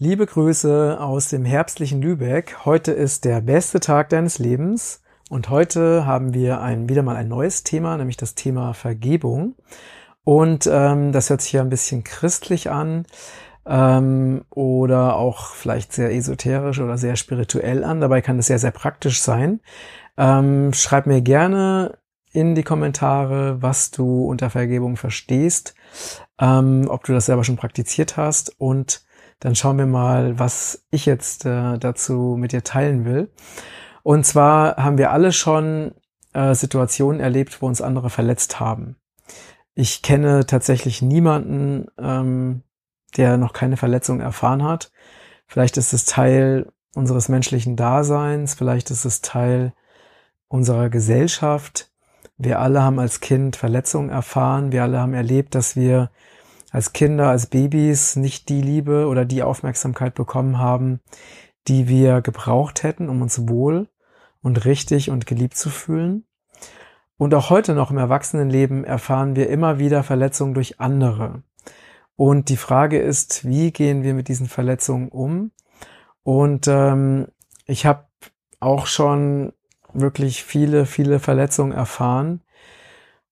Liebe Grüße aus dem herbstlichen Lübeck. Heute ist der beste Tag deines Lebens und heute haben wir ein, wieder mal ein neues Thema, nämlich das Thema Vergebung. Und ähm, das hört sich ja ein bisschen christlich an ähm, oder auch vielleicht sehr esoterisch oder sehr spirituell an. Dabei kann es sehr, sehr praktisch sein. Ähm, schreib mir gerne in die Kommentare, was du unter Vergebung verstehst, ähm, ob du das selber schon praktiziert hast und dann schauen wir mal, was ich jetzt äh, dazu mit dir teilen will. Und zwar haben wir alle schon äh, Situationen erlebt, wo uns andere verletzt haben. Ich kenne tatsächlich niemanden, ähm, der noch keine Verletzung erfahren hat. Vielleicht ist es Teil unseres menschlichen Daseins, vielleicht ist es Teil unserer Gesellschaft. Wir alle haben als Kind Verletzungen erfahren, wir alle haben erlebt, dass wir als Kinder, als Babys nicht die Liebe oder die Aufmerksamkeit bekommen haben, die wir gebraucht hätten, um uns wohl und richtig und geliebt zu fühlen. Und auch heute noch im Erwachsenenleben erfahren wir immer wieder Verletzungen durch andere. Und die Frage ist, wie gehen wir mit diesen Verletzungen um? Und ähm, ich habe auch schon wirklich viele, viele Verletzungen erfahren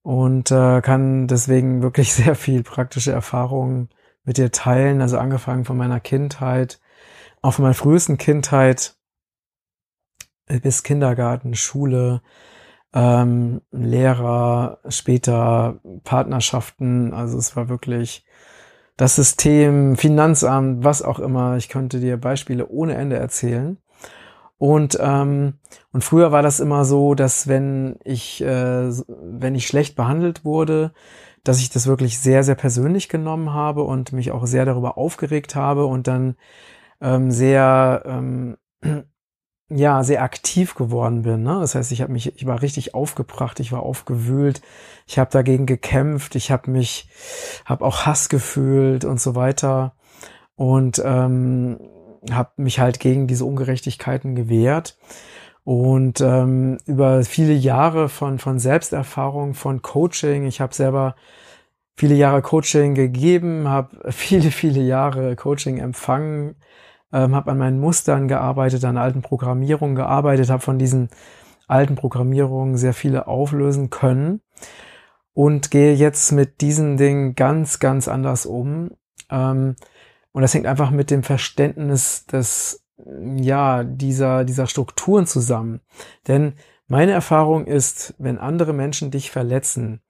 und äh, kann deswegen wirklich sehr viel praktische Erfahrungen mit dir teilen. Also angefangen von meiner Kindheit, auch von meiner frühesten Kindheit bis Kindergarten, Schule, ähm, Lehrer, später Partnerschaften. Also es war wirklich das System, Finanzamt, was auch immer. Ich könnte dir Beispiele ohne Ende erzählen. Und, ähm, und früher war das immer so, dass wenn ich, äh, wenn ich schlecht behandelt wurde, dass ich das wirklich sehr, sehr persönlich genommen habe und mich auch sehr darüber aufgeregt habe und dann ähm, sehr, ähm, ja, sehr aktiv geworden bin. Ne? Das heißt, ich habe mich, ich war richtig aufgebracht, ich war aufgewühlt, ich habe dagegen gekämpft, ich habe mich, habe auch Hass gefühlt und so weiter. Und ähm, habe mich halt gegen diese Ungerechtigkeiten gewehrt und ähm, über viele Jahre von von Selbsterfahrung, von Coaching. Ich habe selber viele Jahre Coaching gegeben, habe viele viele Jahre Coaching empfangen, ähm, habe an meinen Mustern gearbeitet, an alten Programmierungen gearbeitet, habe von diesen alten Programmierungen sehr viele auflösen können und gehe jetzt mit diesen Dingen ganz ganz anders um. Ähm, und das hängt einfach mit dem Verständnis des, ja, dieser, dieser Strukturen zusammen. Denn meine Erfahrung ist, wenn andere Menschen dich verletzen,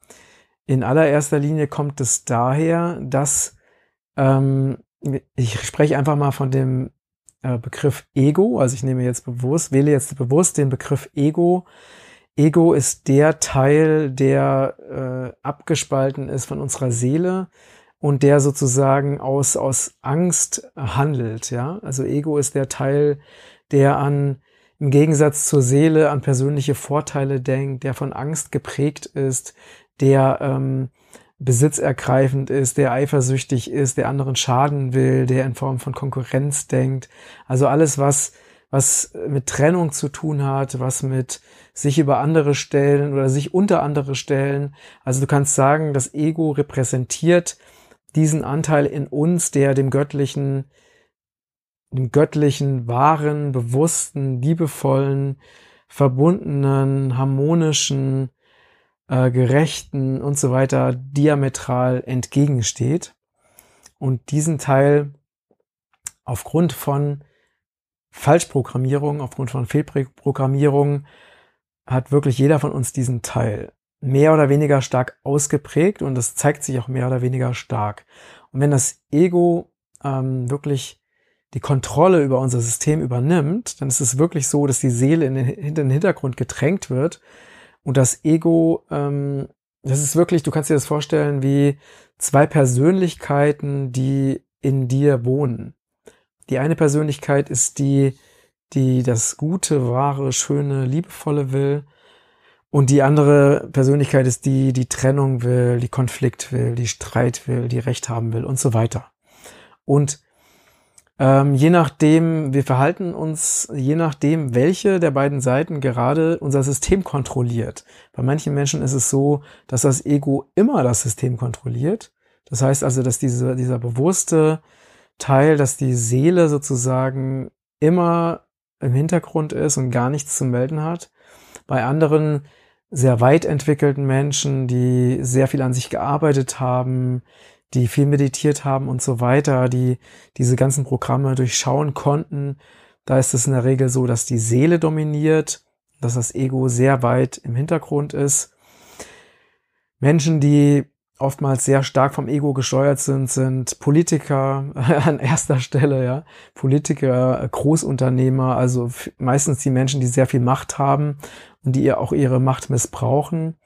in allererster Linie kommt es daher, dass ähm, ich spreche einfach mal von dem äh, Begriff Ego, also ich nehme jetzt bewusst, wähle jetzt bewusst den Begriff Ego. Ego ist der Teil, der äh, abgespalten ist von unserer Seele, und der sozusagen aus, aus Angst handelt, ja. Also Ego ist der Teil, der an, im Gegensatz zur Seele an persönliche Vorteile denkt, der von Angst geprägt ist, der ähm, besitzergreifend ist, der eifersüchtig ist, der anderen schaden will, der in Form von Konkurrenz denkt. Also alles, was, was mit Trennung zu tun hat, was mit sich über andere stellen oder sich unter andere stellen. Also du kannst sagen, das Ego repräsentiert diesen Anteil in uns, der dem göttlichen, dem göttlichen, wahren, bewussten, liebevollen, verbundenen, harmonischen, äh, gerechten und so weiter diametral entgegensteht. Und diesen Teil aufgrund von Falschprogrammierung, aufgrund von Fehlprogrammierung hat wirklich jeder von uns diesen Teil mehr oder weniger stark ausgeprägt und das zeigt sich auch mehr oder weniger stark. Und wenn das Ego ähm, wirklich die Kontrolle über unser System übernimmt, dann ist es wirklich so, dass die Seele in den, in den Hintergrund gedrängt wird und das Ego, ähm, das ist wirklich, du kannst dir das vorstellen wie zwei Persönlichkeiten, die in dir wohnen. Die eine Persönlichkeit ist die, die das Gute, wahre, schöne, liebevolle will und die andere Persönlichkeit ist die, die Trennung will, die Konflikt will, die Streit will, die Recht haben will und so weiter. Und ähm, je nachdem, wir verhalten uns, je nachdem, welche der beiden Seiten gerade unser System kontrolliert. Bei manchen Menschen ist es so, dass das Ego immer das System kontrolliert. Das heißt also, dass diese, dieser bewusste, Teil, dass die Seele sozusagen immer im Hintergrund ist und gar nichts zu melden hat. Bei anderen sehr weit entwickelten Menschen, die sehr viel an sich gearbeitet haben, die viel meditiert haben und so weiter, die diese ganzen Programme durchschauen konnten, da ist es in der Regel so, dass die Seele dominiert, dass das Ego sehr weit im Hintergrund ist. Menschen, die oftmals sehr stark vom Ego gesteuert sind, sind Politiker an erster Stelle, ja. Politiker, Großunternehmer, also meistens die Menschen, die sehr viel Macht haben und die auch ihre Macht missbrauchen.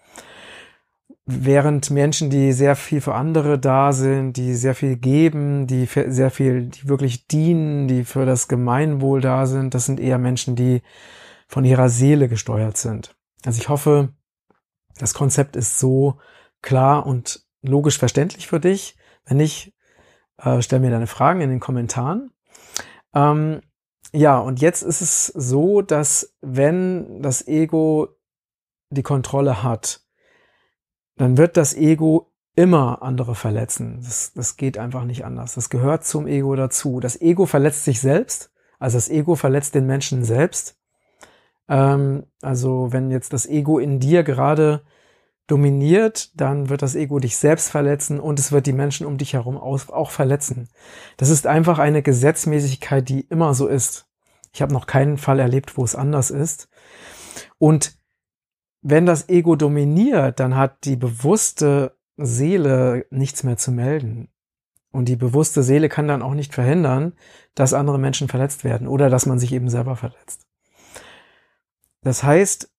Während Menschen, die sehr viel für andere da sind, die sehr viel geben, die sehr viel, die wirklich dienen, die für das Gemeinwohl da sind, das sind eher Menschen, die von ihrer Seele gesteuert sind. Also ich hoffe, das Konzept ist so klar und logisch verständlich für dich. Wenn nicht, äh, stell mir deine Fragen in den Kommentaren. Ähm, ja, und jetzt ist es so, dass wenn das Ego die Kontrolle hat, dann wird das Ego immer andere verletzen. Das, das geht einfach nicht anders. Das gehört zum Ego dazu. Das Ego verletzt sich selbst, also das Ego verletzt den Menschen selbst. Ähm, also wenn jetzt das Ego in dir gerade dominiert, dann wird das Ego dich selbst verletzen und es wird die Menschen um dich herum auch verletzen. Das ist einfach eine Gesetzmäßigkeit, die immer so ist. Ich habe noch keinen Fall erlebt, wo es anders ist. Und wenn das Ego dominiert, dann hat die bewusste Seele nichts mehr zu melden. Und die bewusste Seele kann dann auch nicht verhindern, dass andere Menschen verletzt werden oder dass man sich eben selber verletzt. Das heißt,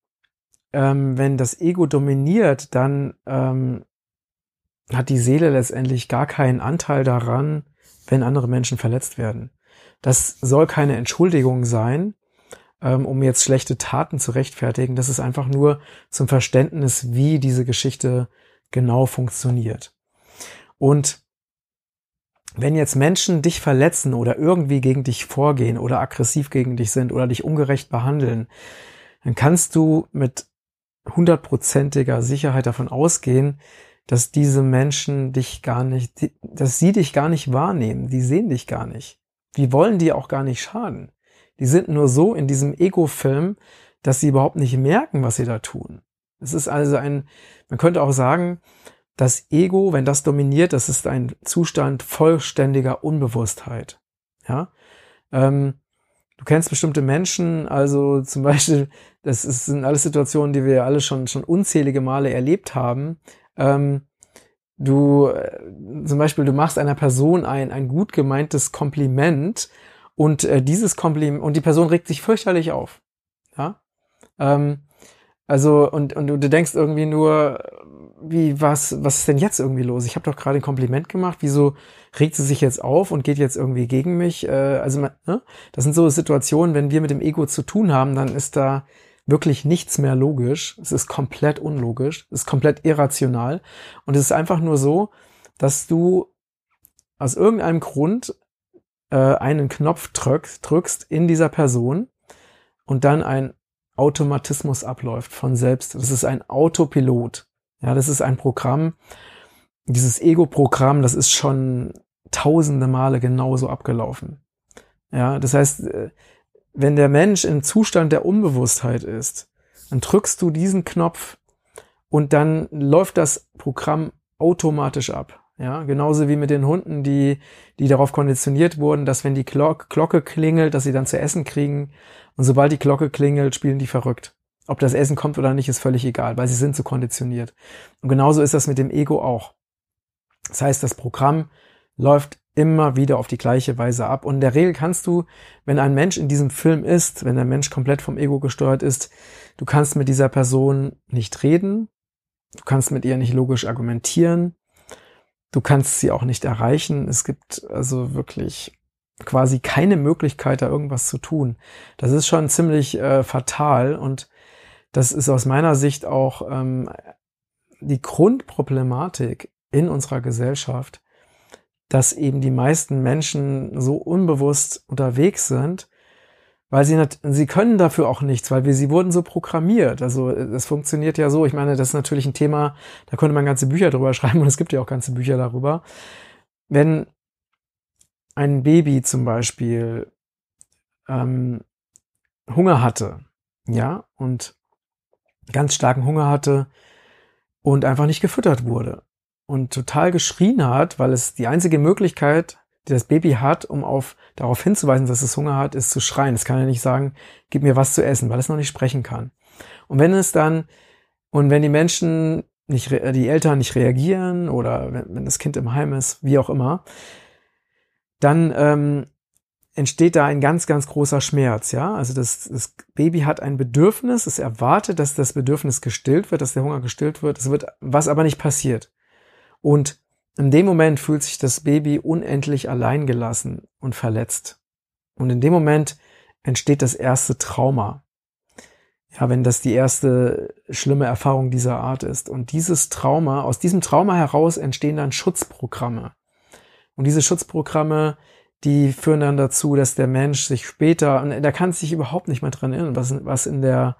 ähm, wenn das Ego dominiert, dann ähm, hat die Seele letztendlich gar keinen Anteil daran, wenn andere Menschen verletzt werden. Das soll keine Entschuldigung sein, ähm, um jetzt schlechte Taten zu rechtfertigen. Das ist einfach nur zum Verständnis, wie diese Geschichte genau funktioniert. Und wenn jetzt Menschen dich verletzen oder irgendwie gegen dich vorgehen oder aggressiv gegen dich sind oder dich ungerecht behandeln, dann kannst du mit hundertprozentiger Sicherheit davon ausgehen, dass diese Menschen dich gar nicht, dass sie dich gar nicht wahrnehmen. Die sehen dich gar nicht. Die wollen dir auch gar nicht schaden. Die sind nur so in diesem Ego-Film, dass sie überhaupt nicht merken, was sie da tun. Es ist also ein, man könnte auch sagen, das Ego, wenn das dominiert, das ist ein Zustand vollständiger Unbewusstheit. Ja, ähm, du kennst bestimmte Menschen, also zum Beispiel, das sind alles Situationen, die wir alle schon, schon unzählige Male erlebt haben. Ähm, du, äh, zum Beispiel, du machst einer Person ein, ein gut gemeintes Kompliment und äh, dieses Kompliment, und die Person regt sich fürchterlich auf. Ja. Ähm, also, und, und du denkst irgendwie nur, wie, was, was ist denn jetzt irgendwie los? Ich habe doch gerade ein Kompliment gemacht, wieso regt sie sich jetzt auf und geht jetzt irgendwie gegen mich? Äh, also, ne? das sind so Situationen, wenn wir mit dem Ego zu tun haben, dann ist da wirklich nichts mehr logisch. Es ist komplett unlogisch, es ist komplett irrational. Und es ist einfach nur so, dass du aus irgendeinem Grund äh, einen Knopf drückst, drückst in dieser Person und dann ein Automatismus abläuft von selbst. Das ist ein Autopilot. Ja, das ist ein Programm. Dieses Ego-Programm, das ist schon tausende Male genauso abgelaufen. Ja, das heißt, äh, wenn der Mensch im Zustand der Unbewusstheit ist, dann drückst du diesen Knopf und dann läuft das Programm automatisch ab. Ja, genauso wie mit den Hunden, die, die darauf konditioniert wurden, dass wenn die Glocke klingelt, dass sie dann zu essen kriegen. Und sobald die Glocke klingelt, spielen die verrückt. Ob das Essen kommt oder nicht, ist völlig egal, weil sie sind so konditioniert. Und genauso ist das mit dem Ego auch. Das heißt, das Programm läuft immer wieder auf die gleiche Weise ab. Und in der Regel kannst du, wenn ein Mensch in diesem Film ist, wenn der Mensch komplett vom Ego gesteuert ist, du kannst mit dieser Person nicht reden, du kannst mit ihr nicht logisch argumentieren, Du kannst sie auch nicht erreichen. Es gibt also wirklich quasi keine Möglichkeit, da irgendwas zu tun. Das ist schon ziemlich äh, fatal und das ist aus meiner Sicht auch ähm, die Grundproblematik in unserer Gesellschaft, dass eben die meisten Menschen so unbewusst unterwegs sind weil sie nicht, sie können dafür auch nichts, weil wir sie wurden so programmiert. Also es funktioniert ja so. Ich meine, das ist natürlich ein Thema, da könnte man ganze Bücher drüber schreiben und es gibt ja auch ganze Bücher darüber. Wenn ein Baby zum Beispiel ähm, Hunger hatte, ja, und ganz starken Hunger hatte und einfach nicht gefüttert wurde und total geschrien hat, weil es die einzige Möglichkeit, das Baby hat, um auf, darauf hinzuweisen, dass es Hunger hat, ist zu schreien. Es kann ja nicht sagen, gib mir was zu essen, weil es noch nicht sprechen kann. Und wenn es dann, und wenn die Menschen nicht, die Eltern nicht reagieren oder wenn, wenn das Kind im Heim ist, wie auch immer, dann ähm, entsteht da ein ganz, ganz großer Schmerz, ja. Also das, das Baby hat ein Bedürfnis, es erwartet, dass das Bedürfnis gestillt wird, dass der Hunger gestillt wird, es wird, was aber nicht passiert. Und in dem Moment fühlt sich das Baby unendlich alleingelassen und verletzt. Und in dem Moment entsteht das erste Trauma. Ja, wenn das die erste schlimme Erfahrung dieser Art ist. Und dieses Trauma, aus diesem Trauma heraus entstehen dann Schutzprogramme. Und diese Schutzprogramme die führen dann dazu, dass der Mensch sich später, und da kann sich überhaupt nicht mehr dran erinnern, was, was in der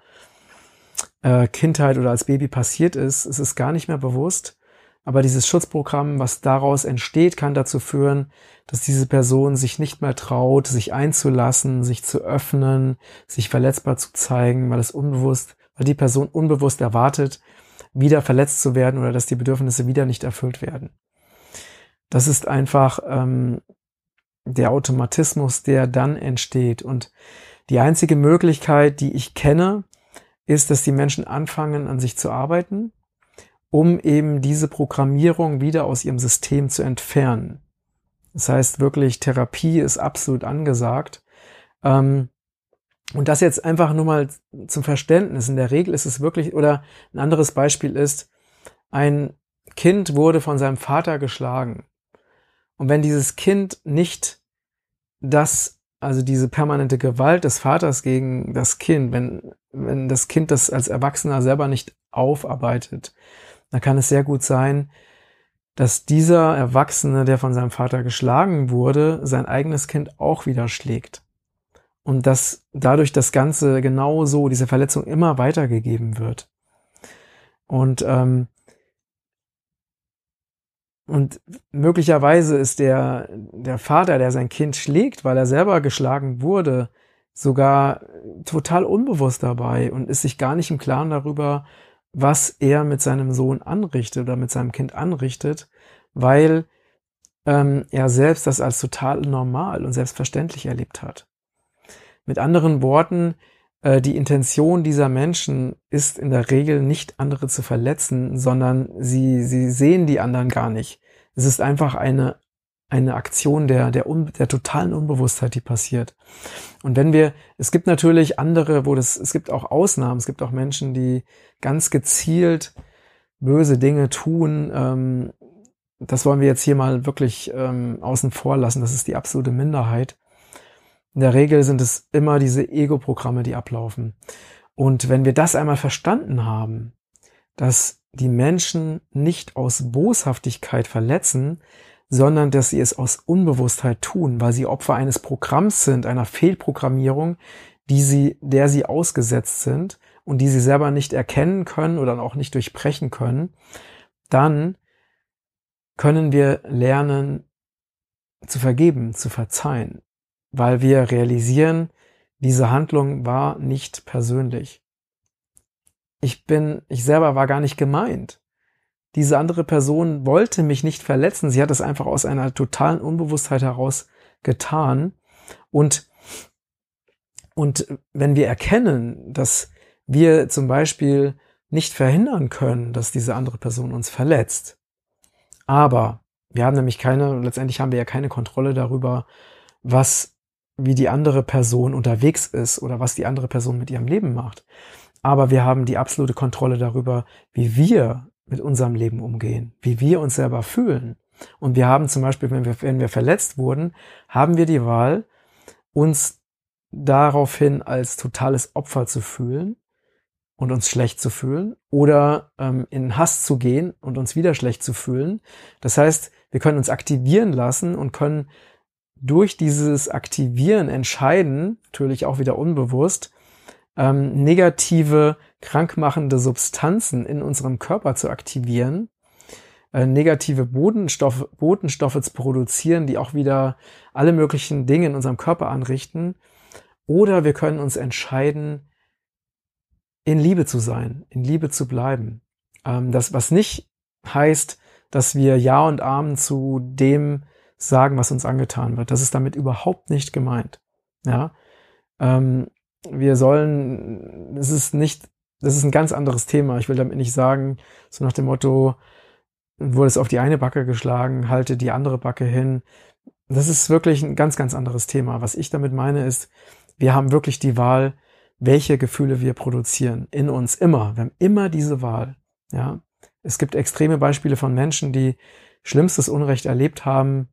äh, Kindheit oder als Baby passiert ist, es ist gar nicht mehr bewusst. Aber dieses Schutzprogramm, was daraus entsteht, kann dazu führen, dass diese Person sich nicht mehr traut, sich einzulassen, sich zu öffnen, sich verletzbar zu zeigen, weil es unbewusst, weil die Person unbewusst erwartet, wieder verletzt zu werden oder dass die Bedürfnisse wieder nicht erfüllt werden. Das ist einfach ähm, der Automatismus, der dann entsteht. Und die einzige Möglichkeit, die ich kenne, ist, dass die Menschen anfangen, an sich zu arbeiten, um eben diese Programmierung wieder aus ihrem System zu entfernen. Das heißt wirklich, Therapie ist absolut angesagt. Ähm, und das jetzt einfach nur mal zum Verständnis. In der Regel ist es wirklich, oder ein anderes Beispiel ist, ein Kind wurde von seinem Vater geschlagen. Und wenn dieses Kind nicht das, also diese permanente Gewalt des Vaters gegen das Kind, wenn, wenn das Kind das als Erwachsener selber nicht aufarbeitet, dann kann es sehr gut sein, dass dieser Erwachsene, der von seinem Vater geschlagen wurde, sein eigenes Kind auch wieder schlägt. Und dass dadurch das Ganze genau so, diese Verletzung immer weitergegeben wird. Und ähm, und möglicherweise ist der, der Vater, der sein Kind schlägt, weil er selber geschlagen wurde, sogar total unbewusst dabei und ist sich gar nicht im Klaren darüber, was er mit seinem Sohn anrichtet oder mit seinem Kind anrichtet, weil ähm, er selbst das als total normal und selbstverständlich erlebt hat. Mit anderen Worten, äh, die Intention dieser Menschen ist in der Regel nicht andere zu verletzen, sondern sie, sie sehen die anderen gar nicht. Es ist einfach eine, eine Aktion der, der, der totalen Unbewusstheit, die passiert. Und wenn wir, es gibt natürlich andere, wo das, es gibt auch Ausnahmen, es gibt auch Menschen, die ganz gezielt böse Dinge tun. Ähm, das wollen wir jetzt hier mal wirklich ähm, außen vor lassen. Das ist die absolute Minderheit. In der Regel sind es immer diese Ego-Programme, die ablaufen. Und wenn wir das einmal verstanden haben, dass die Menschen nicht aus Boshaftigkeit verletzen, sondern dass sie es aus Unbewusstheit tun, weil sie Opfer eines Programms sind, einer Fehlprogrammierung, die sie, der sie ausgesetzt sind und die sie selber nicht erkennen können oder auch nicht durchbrechen können, dann können wir lernen zu vergeben, zu verzeihen weil wir realisieren, diese Handlung war nicht persönlich. Ich bin, ich selber war gar nicht gemeint. Diese andere Person wollte mich nicht verletzen. Sie hat es einfach aus einer totalen Unbewusstheit heraus getan. Und, und wenn wir erkennen, dass wir zum Beispiel nicht verhindern können, dass diese andere Person uns verletzt, aber wir haben nämlich keine, letztendlich haben wir ja keine Kontrolle darüber, was wie die andere Person unterwegs ist oder was die andere Person mit ihrem Leben macht. Aber wir haben die absolute Kontrolle darüber, wie wir mit unserem Leben umgehen, wie wir uns selber fühlen. Und wir haben zum Beispiel, wenn wir, wenn wir verletzt wurden, haben wir die Wahl, uns daraufhin als totales Opfer zu fühlen und uns schlecht zu fühlen oder ähm, in Hass zu gehen und uns wieder schlecht zu fühlen. Das heißt, wir können uns aktivieren lassen und können durch dieses Aktivieren entscheiden, natürlich auch wieder unbewusst, ähm, negative, krankmachende Substanzen in unserem Körper zu aktivieren, äh, negative Bodenstoff, Botenstoffe zu produzieren, die auch wieder alle möglichen Dinge in unserem Körper anrichten. Oder wir können uns entscheiden, in Liebe zu sein, in Liebe zu bleiben. Ähm, das, was nicht heißt, dass wir Ja und Amen zu dem sagen, was uns angetan wird. Das ist damit überhaupt nicht gemeint. Ja, ähm, wir sollen, es ist nicht, das ist ein ganz anderes Thema. Ich will damit nicht sagen, so nach dem Motto, wurde es auf die eine Backe geschlagen, halte die andere Backe hin. Das ist wirklich ein ganz, ganz anderes Thema. Was ich damit meine ist, wir haben wirklich die Wahl, welche Gefühle wir produzieren in uns immer. Wir haben immer diese Wahl. Ja, es gibt extreme Beispiele von Menschen, die schlimmstes Unrecht erlebt haben,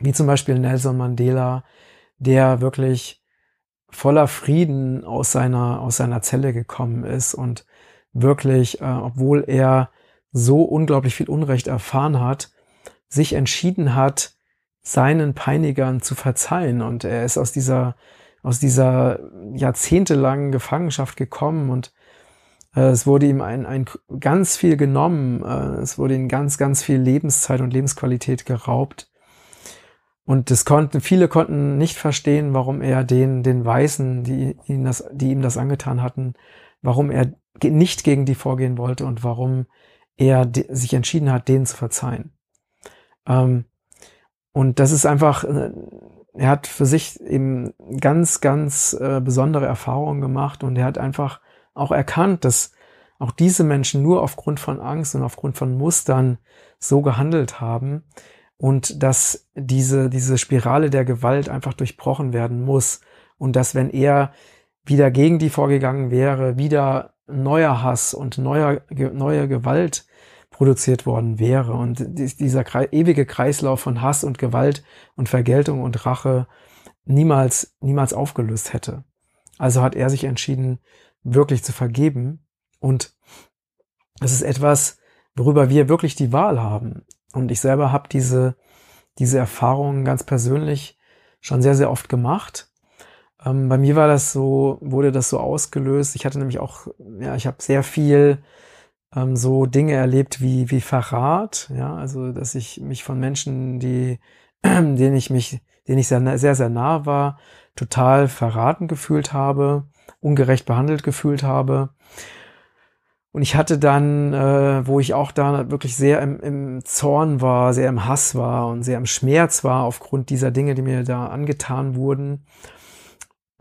wie zum Beispiel Nelson Mandela, der wirklich voller Frieden aus seiner, aus seiner Zelle gekommen ist und wirklich, äh, obwohl er so unglaublich viel Unrecht erfahren hat, sich entschieden hat, seinen Peinigern zu verzeihen. Und er ist aus dieser, aus dieser jahrzehntelangen Gefangenschaft gekommen und äh, es wurde ihm ein, ein ganz viel genommen. Äh, es wurde ihm ganz, ganz viel Lebenszeit und Lebensqualität geraubt. Und das konnten, viele konnten nicht verstehen, warum er den, den Weißen, die ihm das, die ihm das angetan hatten, warum er nicht gegen die vorgehen wollte und warum er sich entschieden hat, denen zu verzeihen. Ähm, und das ist einfach, äh, er hat für sich eben ganz, ganz äh, besondere Erfahrungen gemacht und er hat einfach auch erkannt, dass auch diese Menschen nur aufgrund von Angst und aufgrund von Mustern so gehandelt haben und dass diese, diese Spirale der Gewalt einfach durchbrochen werden muss und dass wenn er wieder gegen die vorgegangen wäre, wieder neuer Hass und neuer, neue Gewalt produziert worden wäre und dieser ewige Kreislauf von Hass und Gewalt und Vergeltung und Rache niemals, niemals aufgelöst hätte. Also hat er sich entschieden, wirklich zu vergeben und es ist etwas, worüber wir wirklich die Wahl haben. Und ich selber habe diese, diese Erfahrungen ganz persönlich schon sehr, sehr oft gemacht. Ähm, bei mir war das so, wurde das so ausgelöst. Ich hatte nämlich auch, ja, ich habe sehr viel ähm, so Dinge erlebt wie, wie Verrat, ja, also dass ich mich von Menschen, die, denen ich mich, denen ich sehr, sehr, sehr nah war, total verraten gefühlt habe, ungerecht behandelt gefühlt habe. Und ich hatte dann, äh, wo ich auch da wirklich sehr im, im Zorn war, sehr im Hass war und sehr im Schmerz war aufgrund dieser Dinge, die mir da angetan wurden,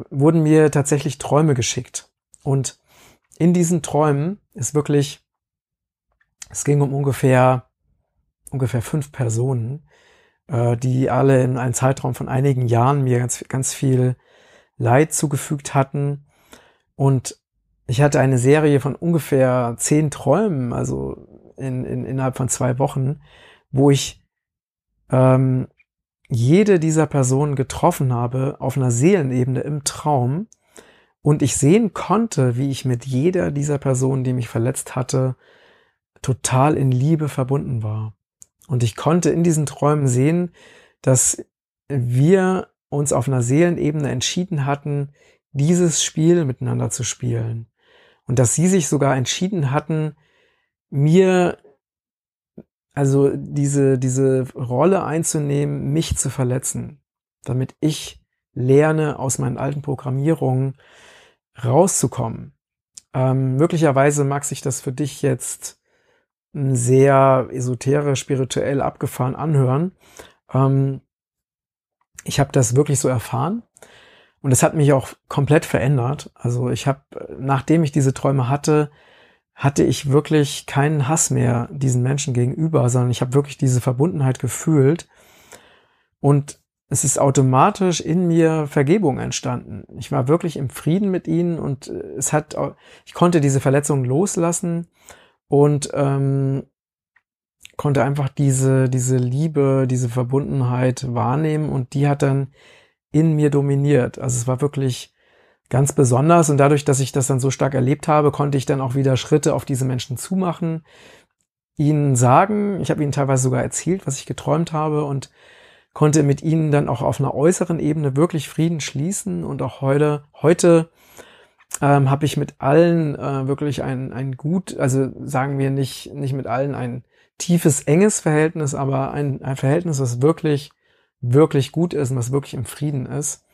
wurden mir tatsächlich Träume geschickt. Und in diesen Träumen ist wirklich, es ging um ungefähr, ungefähr fünf Personen, äh, die alle in einem Zeitraum von einigen Jahren mir ganz, ganz viel Leid zugefügt hatten. Und ich hatte eine Serie von ungefähr zehn Träumen, also in, in, innerhalb von zwei Wochen, wo ich ähm, jede dieser Personen getroffen habe auf einer Seelenebene im Traum und ich sehen konnte, wie ich mit jeder dieser Personen, die mich verletzt hatte, total in Liebe verbunden war. Und ich konnte in diesen Träumen sehen, dass wir uns auf einer Seelenebene entschieden hatten, dieses Spiel miteinander zu spielen und dass sie sich sogar entschieden hatten, mir also diese, diese Rolle einzunehmen, mich zu verletzen, damit ich lerne, aus meinen alten Programmierungen rauszukommen. Ähm, möglicherweise mag sich das für dich jetzt sehr esoterisch, spirituell abgefahren anhören. Ähm, ich habe das wirklich so erfahren und es hat mich auch komplett verändert. Also ich habe, nachdem ich diese Träume hatte, hatte ich wirklich keinen Hass mehr diesen Menschen gegenüber, sondern ich habe wirklich diese Verbundenheit gefühlt. Und es ist automatisch in mir Vergebung entstanden. Ich war wirklich im Frieden mit ihnen und es hat, ich konnte diese Verletzung loslassen und ähm, konnte einfach diese, diese Liebe, diese Verbundenheit wahrnehmen und die hat dann in mir dominiert. Also es war wirklich ganz besonders und dadurch, dass ich das dann so stark erlebt habe, konnte ich dann auch wieder Schritte auf diese Menschen zumachen, ihnen sagen, ich habe ihnen teilweise sogar erzählt, was ich geträumt habe und konnte mit ihnen dann auch auf einer äußeren Ebene wirklich Frieden schließen und auch heute, heute ähm, habe ich mit allen äh, wirklich ein, ein gut, also sagen wir nicht, nicht mit allen ein tiefes, enges Verhältnis, aber ein, ein Verhältnis, was wirklich, wirklich gut ist und was wirklich im Frieden ist.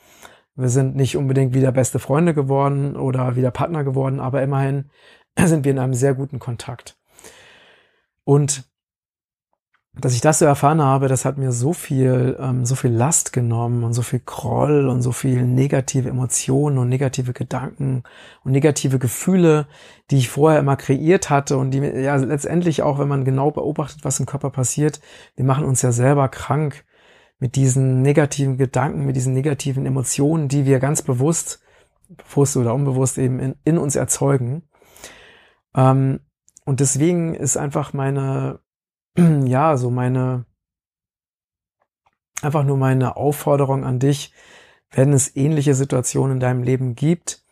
Wir sind nicht unbedingt wieder beste Freunde geworden oder wieder Partner geworden, aber immerhin sind wir in einem sehr guten Kontakt. Und dass ich das so erfahren habe, das hat mir so viel, ähm, so viel Last genommen und so viel Groll und so viel negative Emotionen und negative Gedanken und negative Gefühle, die ich vorher immer kreiert hatte und die ja letztendlich auch, wenn man genau beobachtet, was im Körper passiert, die machen uns ja selber krank mit diesen negativen Gedanken, mit diesen negativen Emotionen, die wir ganz bewusst, bewusst oder unbewusst eben in, in uns erzeugen. Ähm, und deswegen ist einfach meine, ja, so meine, einfach nur meine Aufforderung an dich, wenn es ähnliche Situationen in deinem Leben gibt,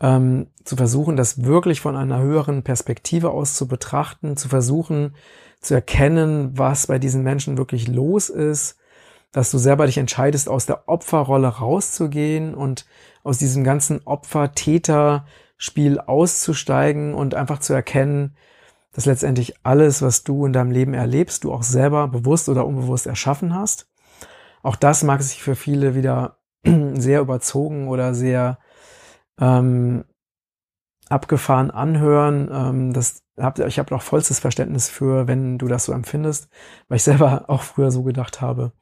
ähm, zu versuchen, das wirklich von einer höheren Perspektive aus zu betrachten, zu versuchen zu erkennen, was bei diesen Menschen wirklich los ist, dass du selber dich entscheidest, aus der Opferrolle rauszugehen und aus diesem ganzen Opfer-Täter-Spiel auszusteigen und einfach zu erkennen, dass letztendlich alles, was du in deinem Leben erlebst, du auch selber bewusst oder unbewusst erschaffen hast. Auch das mag sich für viele wieder sehr überzogen oder sehr ähm, abgefahren anhören. Ähm, das hab, ich habe auch vollstes Verständnis für, wenn du das so empfindest, weil ich selber auch früher so gedacht habe.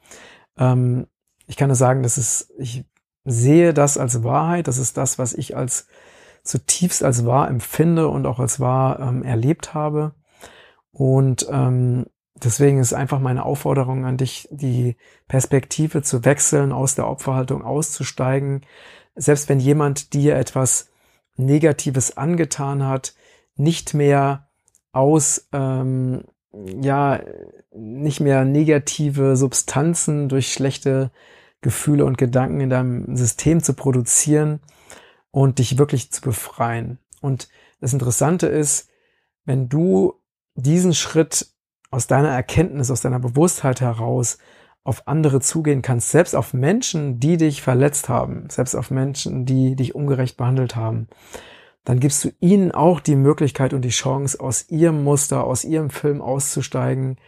Ähm, ich kann nur sagen, dass es, ich sehe das als Wahrheit. Das ist das, was ich als zutiefst als wahr empfinde und auch als wahr ähm, erlebt habe. Und ähm, deswegen ist einfach meine Aufforderung an dich, die Perspektive zu wechseln, aus der Opferhaltung auszusteigen. Selbst wenn jemand dir etwas Negatives angetan hat, nicht mehr aus ähm, ja nicht mehr negative Substanzen durch schlechte Gefühle und Gedanken in deinem System zu produzieren und dich wirklich zu befreien. Und das Interessante ist, wenn du diesen Schritt aus deiner Erkenntnis, aus deiner Bewusstheit heraus auf andere zugehen kannst, selbst auf Menschen, die dich verletzt haben, selbst auf Menschen, die dich ungerecht behandelt haben, dann gibst du ihnen auch die Möglichkeit und die Chance, aus ihrem Muster, aus ihrem Film auszusteigen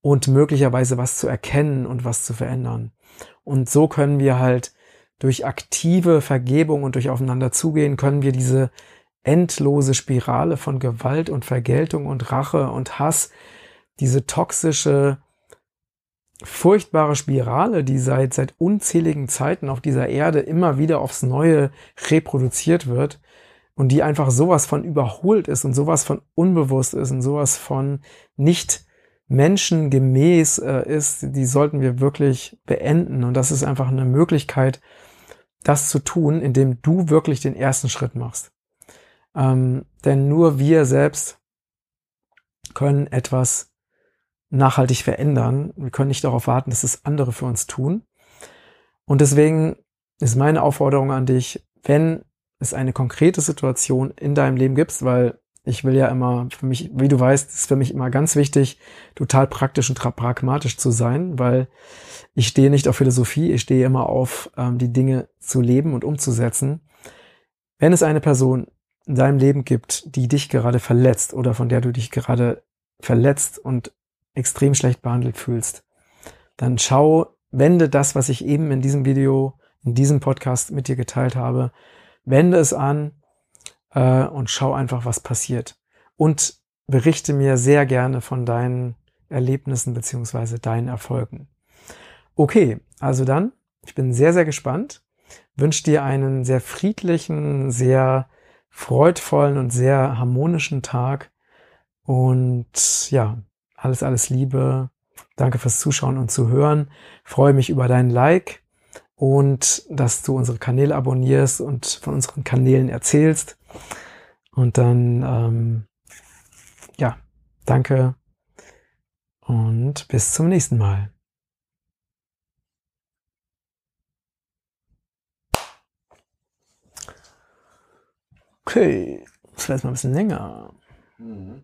und möglicherweise was zu erkennen und was zu verändern. Und so können wir halt durch aktive Vergebung und durch aufeinander zugehen, können wir diese endlose Spirale von Gewalt und Vergeltung und Rache und Hass, diese toxische, furchtbare Spirale, die seit, seit unzähligen Zeiten auf dieser Erde immer wieder aufs Neue reproduziert wird, und die einfach sowas von überholt ist und sowas von unbewusst ist und sowas von nicht menschengemäß äh, ist, die sollten wir wirklich beenden. Und das ist einfach eine Möglichkeit, das zu tun, indem du wirklich den ersten Schritt machst. Ähm, denn nur wir selbst können etwas nachhaltig verändern. Wir können nicht darauf warten, dass es andere für uns tun. Und deswegen ist meine Aufforderung an dich, wenn es eine konkrete Situation in deinem Leben gibst, weil ich will ja immer, für mich, wie du weißt, ist für mich immer ganz wichtig, total praktisch und pragmatisch zu sein, weil ich stehe nicht auf Philosophie, ich stehe immer auf ähm, die Dinge zu leben und umzusetzen. Wenn es eine Person in deinem Leben gibt, die dich gerade verletzt oder von der du dich gerade verletzt und extrem schlecht behandelt fühlst, dann schau, wende das, was ich eben in diesem Video, in diesem Podcast mit dir geteilt habe, wende es an äh, und schau einfach, was passiert. Und berichte mir sehr gerne von deinen Erlebnissen beziehungsweise deinen Erfolgen. Okay, also dann, ich bin sehr, sehr gespannt. Wünsche dir einen sehr friedlichen, sehr freudvollen und sehr harmonischen Tag. Und ja, alles, alles Liebe. Danke fürs Zuschauen und Zuhören. Freue mich über dein Like und dass du unsere Kanäle abonnierst und von unseren Kanälen erzählst. Und dann, ähm, ja, danke und bis zum nächsten Mal. Okay, jetzt mal ein bisschen länger. Mhm.